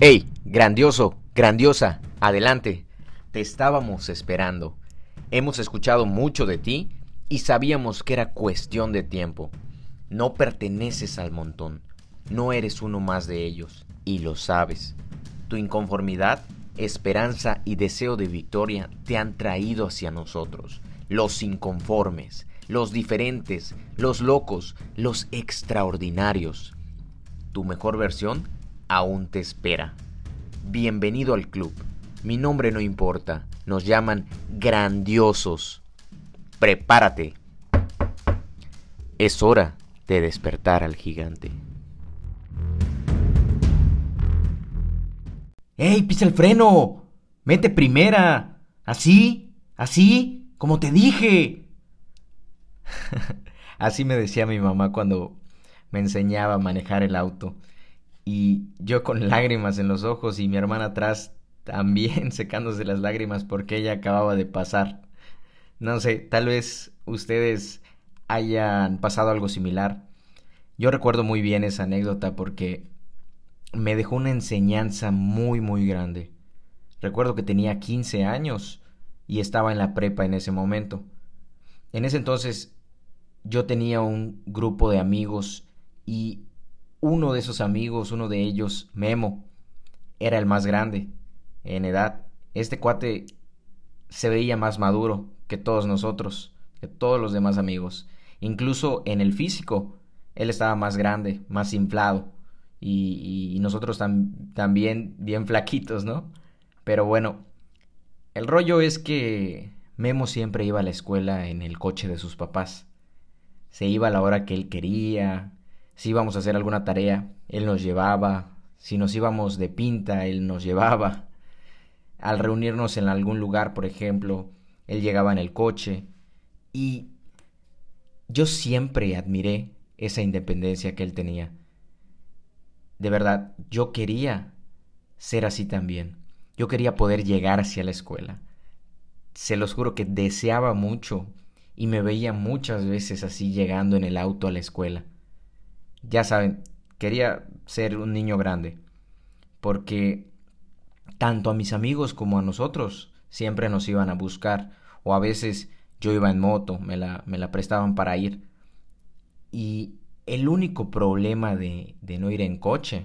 ¡Hey! Grandioso, grandiosa, adelante. Te estábamos esperando. Hemos escuchado mucho de ti y sabíamos que era cuestión de tiempo. No perteneces al montón. No eres uno más de ellos. Y lo sabes. Tu inconformidad, esperanza y deseo de victoria te han traído hacia nosotros. Los inconformes, los diferentes, los locos, los extraordinarios. Tu mejor versión aún te espera. Bienvenido al club. Mi nombre no importa. Nos llaman grandiosos. Prepárate. Es hora de despertar al gigante. ¡Ey, pisa el freno! ¡Mete primera! ¿Así? ¿Así? ¡Como te dije! Así me decía mi mamá cuando me enseñaba a manejar el auto. Y yo con lágrimas en los ojos y mi hermana atrás también secándose las lágrimas porque ella acababa de pasar. No sé, tal vez ustedes hayan pasado algo similar. Yo recuerdo muy bien esa anécdota porque me dejó una enseñanza muy muy grande. Recuerdo que tenía 15 años y estaba en la prepa en ese momento. En ese entonces yo tenía un grupo de amigos y uno de esos amigos, uno de ellos, Memo, era el más grande en edad. Este cuate se veía más maduro que todos nosotros, que todos los demás amigos. Incluso en el físico, él estaba más grande, más inflado. Y, nosotros también bien flaquitos, ¿no? Pero bueno, el rollo es que Memo siempre iba a la escuela en el coche de sus papás. Se iba a la hora que él quería, si íbamos a hacer alguna tarea, él nos llevaba, si nos íbamos de pinta, él nos llevaba. Al reunirnos en algún lugar, por ejemplo, él llegaba en el coche y yo siempre admiré esa independencia que él tenía. De verdad, yo quería ser así también. Yo quería poder llegar hacia la escuela. Se los juro que deseaba mucho y me veía muchas veces así llegando en el auto a la escuela ya saben, quería ser un niño grande, porque tanto a mis amigos como a nosotros siempre nos iban a buscar, o a veces yo iba en moto, me la, me la prestaban para ir. Y el único problema de, de no ir en coche,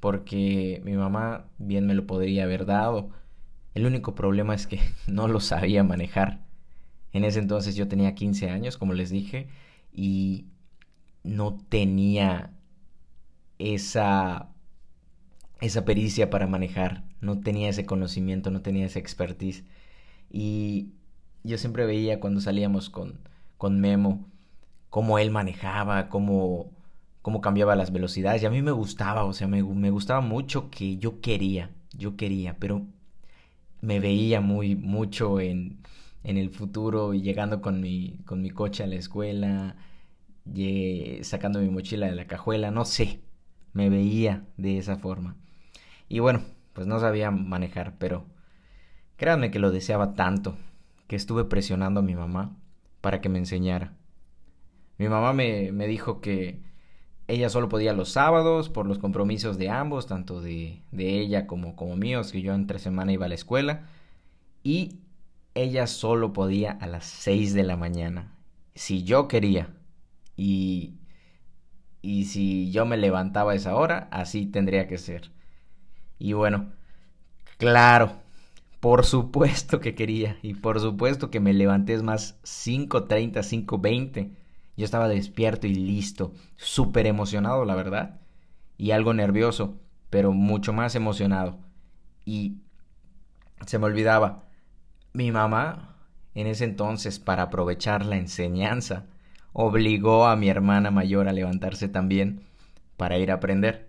porque mi mamá bien me lo podría haber dado, el único problema es que no lo sabía manejar. En ese entonces yo tenía 15 años, como les dije, y no tenía esa, esa pericia para manejar, no tenía ese conocimiento, no tenía esa expertise. Y yo siempre veía cuando salíamos con, con Memo cómo él manejaba, cómo, cómo cambiaba las velocidades. Y a mí me gustaba, o sea, me, me gustaba mucho que yo quería, yo quería, pero me veía muy mucho en, en el futuro y llegando con mi, con mi coche a la escuela, sacando mi mochila de la cajuela, no sé, me veía de esa forma. Y bueno, pues no sabía manejar, pero créanme que lo deseaba tanto que estuve presionando a mi mamá para que me enseñara. Mi mamá me, me dijo que ella solo podía los sábados por los compromisos de ambos, tanto de, de ella como, como míos, que yo entre semana iba a la escuela, y ella solo podía a las 6 de la mañana, si yo quería. Y, y si yo me levantaba a esa hora, así tendría que ser. Y bueno, claro, por supuesto que quería. Y por supuesto que me levanté es más 5.30, 5.20. Yo estaba despierto y listo. Súper emocionado, la verdad. Y algo nervioso, pero mucho más emocionado. Y se me olvidaba. Mi mamá, en ese entonces, para aprovechar la enseñanza, obligó a mi hermana mayor a levantarse también para ir a aprender.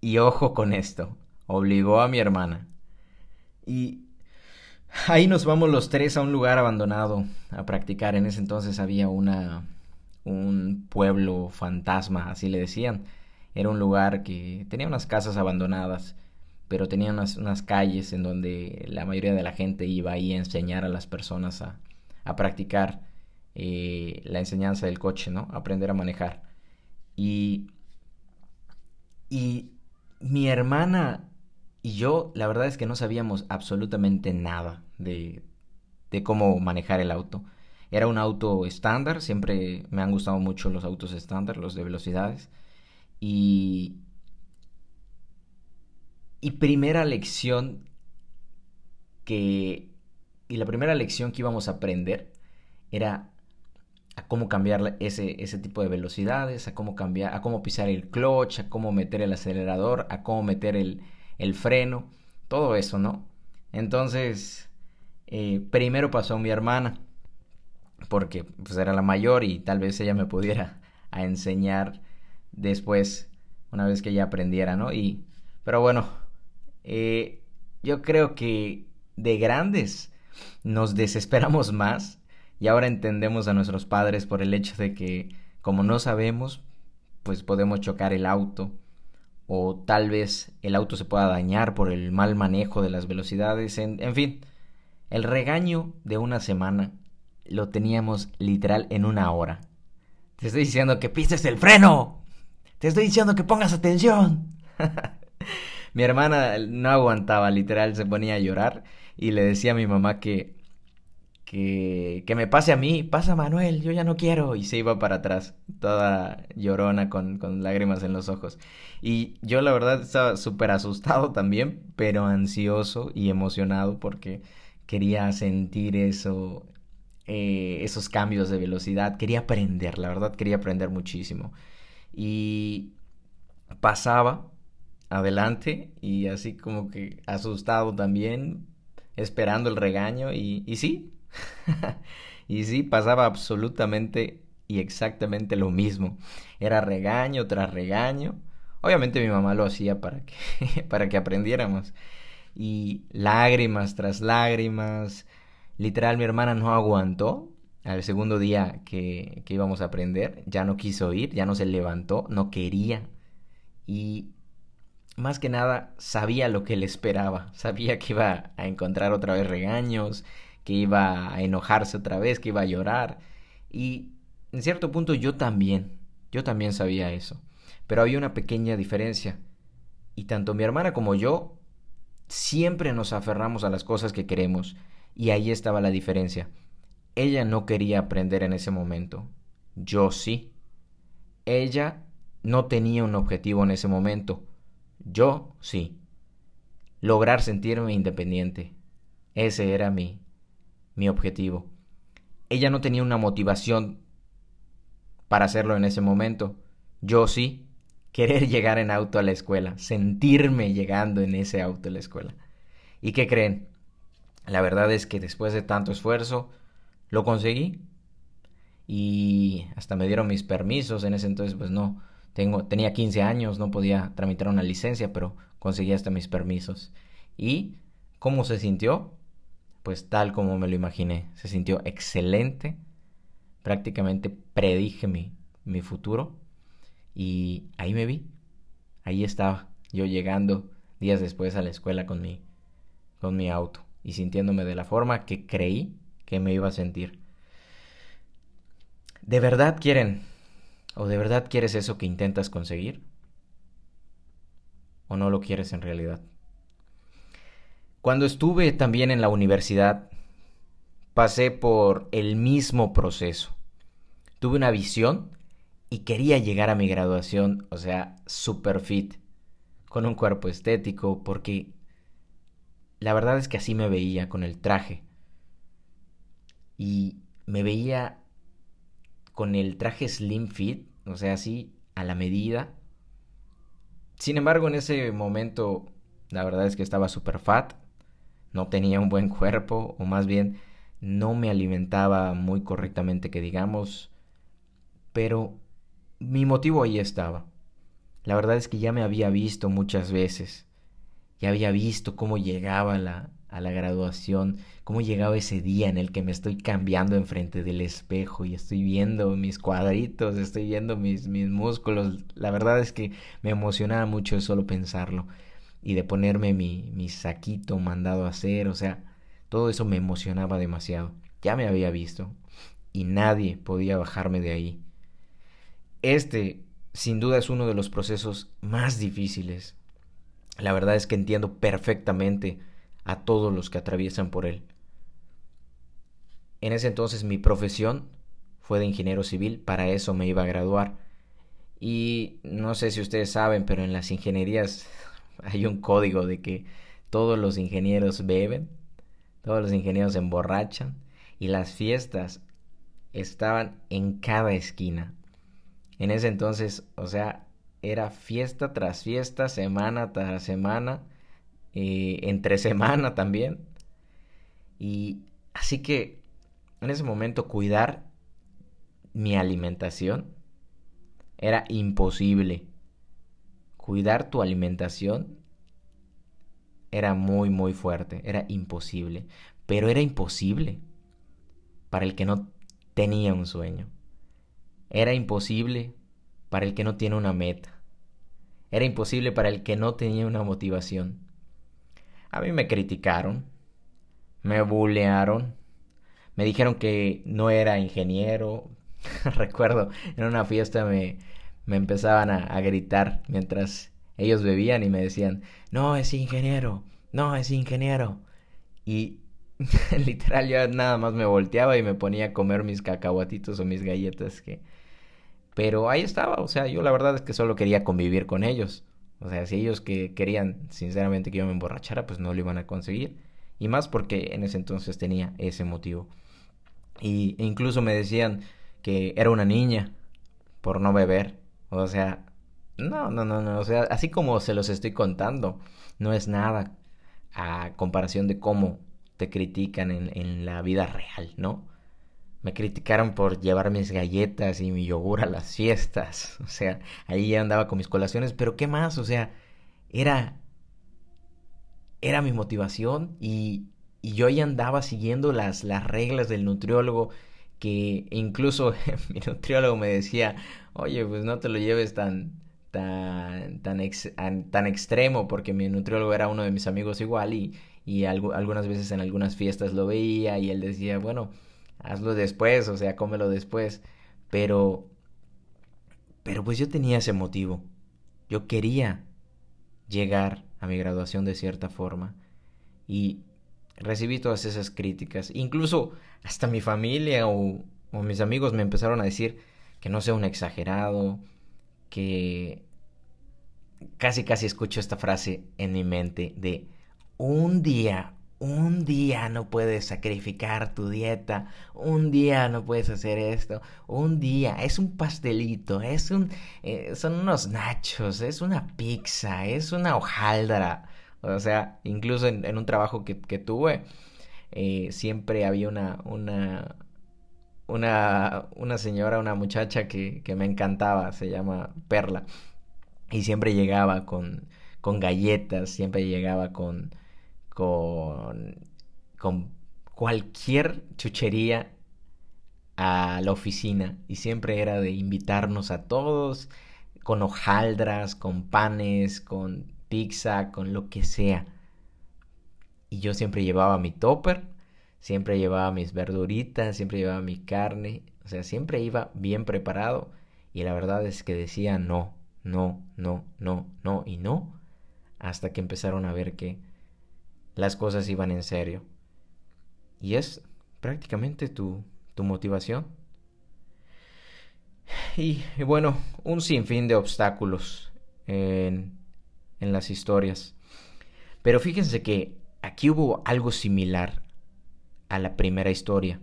Y ojo con esto, obligó a mi hermana. Y ahí nos vamos los tres a un lugar abandonado a practicar. En ese entonces había una un pueblo fantasma, así le decían. Era un lugar que tenía unas casas abandonadas, pero tenía unas, unas calles en donde la mayoría de la gente iba ahí a enseñar a las personas a, a practicar eh, la enseñanza del coche, ¿no? Aprender a manejar. Y, y mi hermana y yo, la verdad es que no sabíamos absolutamente nada de, de cómo manejar el auto. Era un auto estándar, siempre me han gustado mucho los autos estándar, los de velocidades. Y, y primera lección que... Y la primera lección que íbamos a aprender era a cómo cambiar ese, ese tipo de velocidades, a cómo cambiar, a cómo pisar el clutch, a cómo meter el acelerador, a cómo meter el, el freno, todo eso, ¿no? Entonces, eh, primero pasó mi hermana, porque pues era la mayor y tal vez ella me pudiera a enseñar después, una vez que ella aprendiera, ¿no? Y, pero bueno, eh, yo creo que de grandes nos desesperamos más y ahora entendemos a nuestros padres por el hecho de que como no sabemos, pues podemos chocar el auto o tal vez el auto se pueda dañar por el mal manejo de las velocidades, en, en fin, el regaño de una semana lo teníamos literal en una hora. Te estoy diciendo que pises el freno. Te estoy diciendo que pongas atención. mi hermana no aguantaba, literal, se ponía a llorar y le decía a mi mamá que, que, que me pase a mí, pasa Manuel, yo ya no quiero. Y se iba para atrás, toda llorona con, con lágrimas en los ojos. Y yo la verdad estaba súper asustado también, pero ansioso y emocionado porque quería sentir eso, eh, esos cambios de velocidad, quería aprender, la verdad quería aprender muchísimo. Y pasaba adelante y así como que asustado también, esperando el regaño y, y sí, y sí, pasaba absolutamente y exactamente lo mismo. Era regaño tras regaño. Obviamente mi mamá lo hacía para que, para que aprendiéramos y lágrimas tras lágrimas. Literal, mi hermana no aguantó. Al segundo día que, que íbamos a aprender, ya no quiso ir, ya no se levantó, no quería. Y más que nada sabía lo que le esperaba. Sabía que iba a encontrar otra vez regaños, que iba a enojarse otra vez, que iba a llorar. Y en cierto punto yo también, yo también sabía eso. Pero había una pequeña diferencia. Y tanto mi hermana como yo siempre nos aferramos a las cosas que queremos y ahí estaba la diferencia. Ella no quería aprender en ese momento, yo sí. Ella no tenía un objetivo en ese momento, yo sí. Lograr sentirme independiente. Ese era mi, mi objetivo. Ella no tenía una motivación para hacerlo en ese momento, yo sí querer llegar en auto a la escuela, sentirme llegando en ese auto a la escuela. ¿Y qué creen? La verdad es que después de tanto esfuerzo, lo conseguí. Y hasta me dieron mis permisos. En ese entonces, pues no, tengo, tenía 15 años, no podía tramitar una licencia, pero conseguí hasta mis permisos. ¿Y cómo se sintió? Pues tal como me lo imaginé. Se sintió excelente. Prácticamente predije mi, mi futuro y ahí me vi. Ahí estaba yo llegando días después a la escuela con mi, con mi auto y sintiéndome de la forma que creí que me iba a sentir. ¿De verdad quieren o de verdad quieres eso que intentas conseguir? ¿O no lo quieres en realidad? Cuando estuve también en la universidad, pasé por el mismo proceso. Tuve una visión y quería llegar a mi graduación, o sea, super fit, con un cuerpo estético, porque la verdad es que así me veía con el traje. Y me veía con el traje slim fit, o sea, así a la medida. Sin embargo, en ese momento, la verdad es que estaba super fat, no tenía un buen cuerpo, o más bien, no me alimentaba muy correctamente, que digamos, pero mi motivo ahí estaba. La verdad es que ya me había visto muchas veces. Ya había visto cómo llegaba la, a la graduación, cómo llegaba ese día en el que me estoy cambiando enfrente del espejo y estoy viendo mis cuadritos, estoy viendo mis, mis músculos. La verdad es que me emocionaba mucho solo pensarlo. Y de ponerme mi, mi saquito mandado a hacer, o sea, todo eso me emocionaba demasiado. Ya me había visto y nadie podía bajarme de ahí. Este, sin duda, es uno de los procesos más difíciles la verdad es que entiendo perfectamente a todos los que atraviesan por él. En ese entonces mi profesión fue de ingeniero civil, para eso me iba a graduar. Y no sé si ustedes saben, pero en las ingenierías hay un código de que todos los ingenieros beben, todos los ingenieros emborrachan y las fiestas estaban en cada esquina. En ese entonces, o sea, era fiesta tras fiesta, semana tras semana, eh, entre semana también. Y así que en ese momento cuidar mi alimentación era imposible. Cuidar tu alimentación era muy, muy fuerte, era imposible. Pero era imposible para el que no tenía un sueño. Era imposible para el que no tiene una meta. Era imposible para el que no tenía una motivación. A mí me criticaron, me bullearon, me dijeron que no era ingeniero. Recuerdo, en una fiesta me, me empezaban a, gritar mientras ellos bebían y me decían, no, es ingeniero, no, es ingeniero. Y literal yo nada más me volteaba y me ponía a comer mis cacahuatitos o mis galletas que... Pero ahí estaba, o sea, yo la verdad es que solo quería convivir con ellos. O sea, si ellos que querían sinceramente que yo me emborrachara, pues no lo iban a conseguir. Y más porque en ese entonces tenía ese motivo. Y e incluso me decían que era una niña por no beber. O sea, no, no, no, no. O sea, así como se los estoy contando, no es nada a comparación de cómo te critican en, en la vida real, ¿no? Me criticaron por llevar mis galletas y mi yogur a las fiestas. O sea, ahí ya andaba con mis colaciones. Pero ¿qué más? O sea, era. Era mi motivación y, y yo ya andaba siguiendo las, las reglas del nutriólogo. Que incluso mi nutriólogo me decía: Oye, pues no te lo lleves tan. Tan, tan, tan extremo, porque mi nutriólogo era uno de mis amigos igual, y, y algunas veces en algunas fiestas lo veía, y él decía: Bueno, hazlo después, o sea, cómelo después. Pero, pero pues yo tenía ese motivo. Yo quería llegar a mi graduación de cierta forma. Y recibí todas esas críticas. Incluso hasta mi familia o, mis amigos me empezaron a decir que no sea un exagerado, que casi casi escucho esta frase en mi mente de un día un día no puedes sacrificar tu dieta, un día no puedes hacer esto, un día es un pastelito, es un, eh, son unos nachos, es una pizza, es una hojaldra. O sea, incluso en, un trabajo que, tuve, eh, siempre había una, una, una, una señora, una muchacha que, que me encantaba, se llama Perla, y siempre llegaba con, con galletas, siempre llegaba con con, con cualquier chuchería a la oficina y siempre era de invitarnos a todos con hojaldras, con panes, con pizza, con lo que sea. Y yo siempre llevaba mi topper, siempre llevaba mis verduritas, siempre llevaba mi carne, o sea, siempre iba bien preparado y la verdad es que decía no, no, no, no, no y no, hasta que empezaron a ver que las cosas iban en serio. Y es prácticamente tu, tu motivación. Y, bueno, un sinfín de obstáculos en las historias. Pero fíjense que aquí hubo algo similar a la primera historia.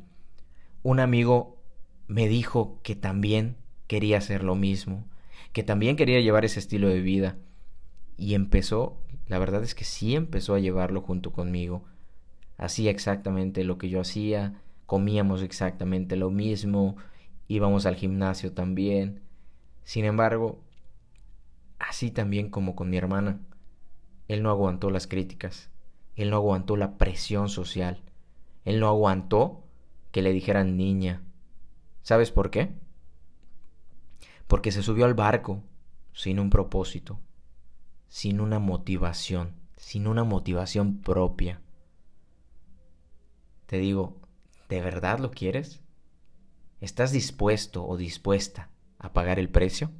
Un amigo me dijo que también quería hacer lo mismo, que también quería llevar ese estilo de vida. Y empezó la verdad es que sí empezó a llevarlo junto conmigo. Hacía exactamente lo que yo hacía, comíamos exactamente lo mismo, íbamos al gimnasio también. Sin embargo, así también como con mi hermana, él no aguantó las críticas, él no aguantó la presión social, él no aguantó que le dijeran niña. ¿Sabes por qué? Porque se subió al barco sin un propósito sin una motivación, sin una motivación propia. Te digo, ¿de verdad lo quieres? ¿Estás dispuesto o dispuesta a pagar el precio?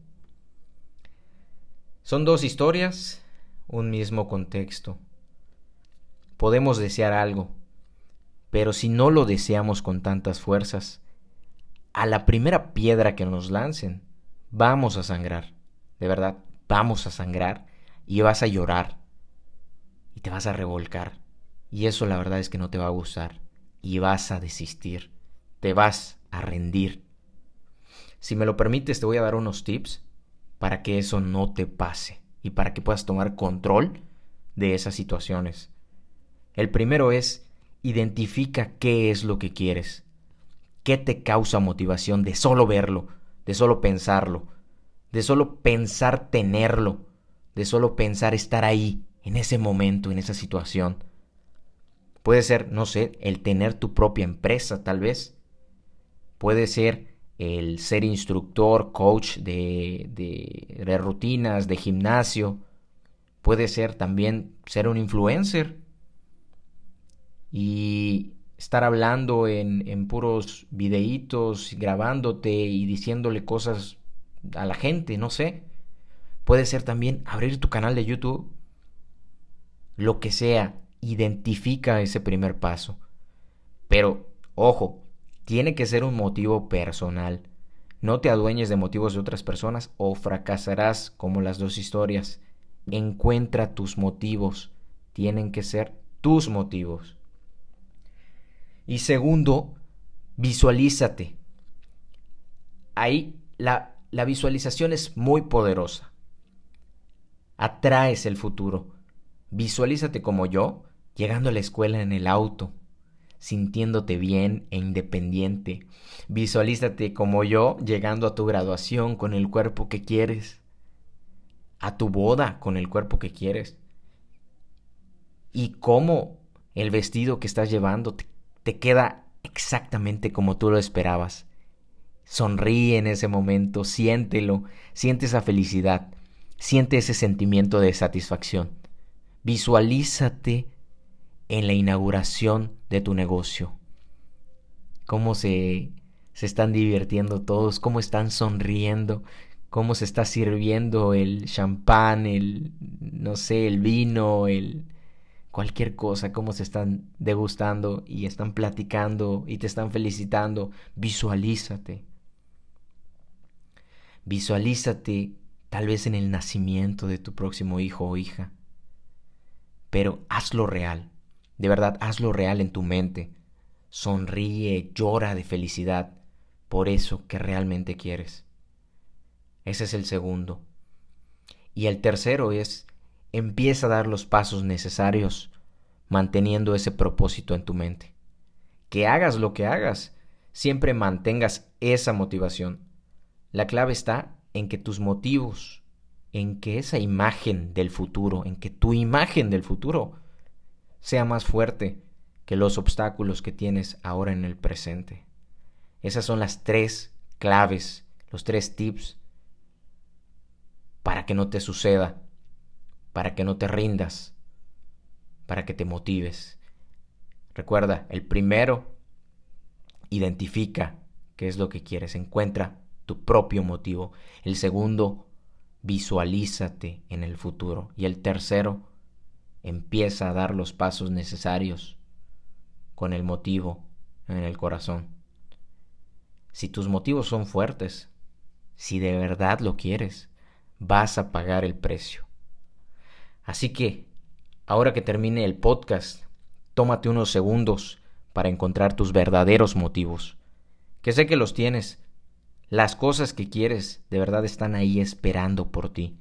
Son dos historias, un mismo contexto. Podemos desear algo, pero si no lo deseamos con tantas fuerzas, a la primera piedra que nos lancen, vamos a sangrar. De verdad, vamos a sangrar y vas a llorar y te vas a revolcar. Y eso la verdad es que no te va a gustar y vas a desistir, te vas a rendir. Si me lo permites, te voy a dar unos tips para que eso no te pase y para que puedas tomar control de esas situaciones. El primero es identifica qué es lo que quieres. ¿Qué te causa motivación de solo verlo, de solo pensarlo, de solo pensar tenerlo, de solo pensar estar ahí, en ese momento, en esa situación? Puede ser, no sé, el tener tu propia empresa, tal vez. Puede ser el ser instructor, coach de, de, rutinas, de gimnasio. Puede ser también ser un influencer y estar hablando en, en puros videitos, grabándote y diciéndole cosas a la gente, no sé. Puede ser también abrir tu canal de YouTube. Lo que sea, identifica ese primer paso. Pero, ojo, tiene que ser un motivo personal. No te adueñes de motivos de otras personas o fracasarás como las dos historias. Encuentra tus motivos. Tienen que ser tus motivos. Y segundo, visualízate. Ahí la, visualización es muy poderosa. Atraes el futuro. Visualízate como yo, llegando a la escuela en el auto, sintiéndote bien e independiente. Visualízate como yo llegando a tu graduación con el cuerpo que quieres, a tu boda con el cuerpo que quieres. Y cómo el vestido que estás llevando te, te queda exactamente como tú lo esperabas. Sonríe en ese momento, siéntelo, siente esa felicidad, siente ese sentimiento de satisfacción. Visualízate en la inauguración de tu negocio. Cómo se, se están divirtiendo todos, cómo están sonriendo, cómo se está sirviendo el champán, el, no sé, el vino, el cualquier cosa, cómo se están degustando y están platicando y te están felicitando. Visualízate. Visualízate tal vez en el nacimiento de tu próximo hijo o hija. Pero hazlo real. De verdad, hazlo real en tu mente. Sonríe, llora de felicidad por eso que realmente quieres. Ese es el segundo. Y el tercero es, empieza a dar los pasos necesarios manteniendo ese propósito en tu mente. Que hagas lo que hagas, siempre mantengas esa motivación. La clave está en que tus motivos, en que esa imagen del futuro, en que tu imagen del futuro sea más fuerte que los obstáculos que tienes ahora en el presente. Esas son las tres claves, los tres tips para que no te suceda, para que no te rindas, para que te motives. Recuerda, el primero, identifica qué es lo que quieres, encuentra tu propio motivo. El segundo, visualízate en el futuro. Y el tercero, empieza a dar los pasos necesarios con el motivo en el corazón. Si tus motivos son fuertes, si de verdad lo quieres, vas a pagar el precio. Así que, ahora que termine el podcast, tómate unos segundos para encontrar tus verdaderos motivos, que sé que los tienes. Las cosas que quieres de verdad están ahí esperando por ti.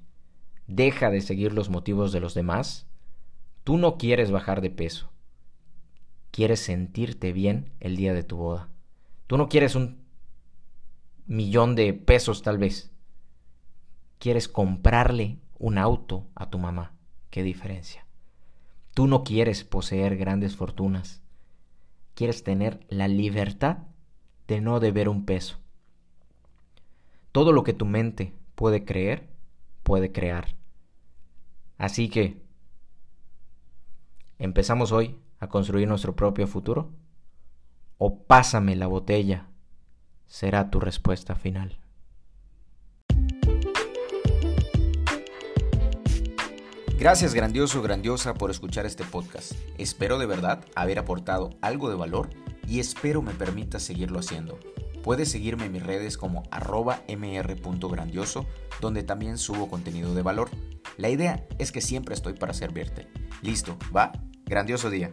Deja de seguir los motivos de los demás Tú no quieres bajar de peso. Quieres sentirte bien el día de tu boda. Tú no quieres un millón de pesos tal vez. Quieres comprarle un auto a tu mamá. ¿Qué diferencia? Tú no quieres poseer grandes fortunas. Quieres tener la libertad de no deber un peso. Todo lo que tu mente puede creer, puede crear. Así que ¿Empezamos hoy a construir nuestro propio futuro? ¿O pásame la botella? Será tu respuesta final. Gracias grandioso, grandiosa por escuchar este podcast. Espero de verdad haber aportado algo de valor y espero me permita seguirlo haciendo. Puedes seguirme en mis redes como arroba mr.grandioso, donde también subo contenido de valor. La idea es que siempre estoy para servirte. Listo, va, grandioso día.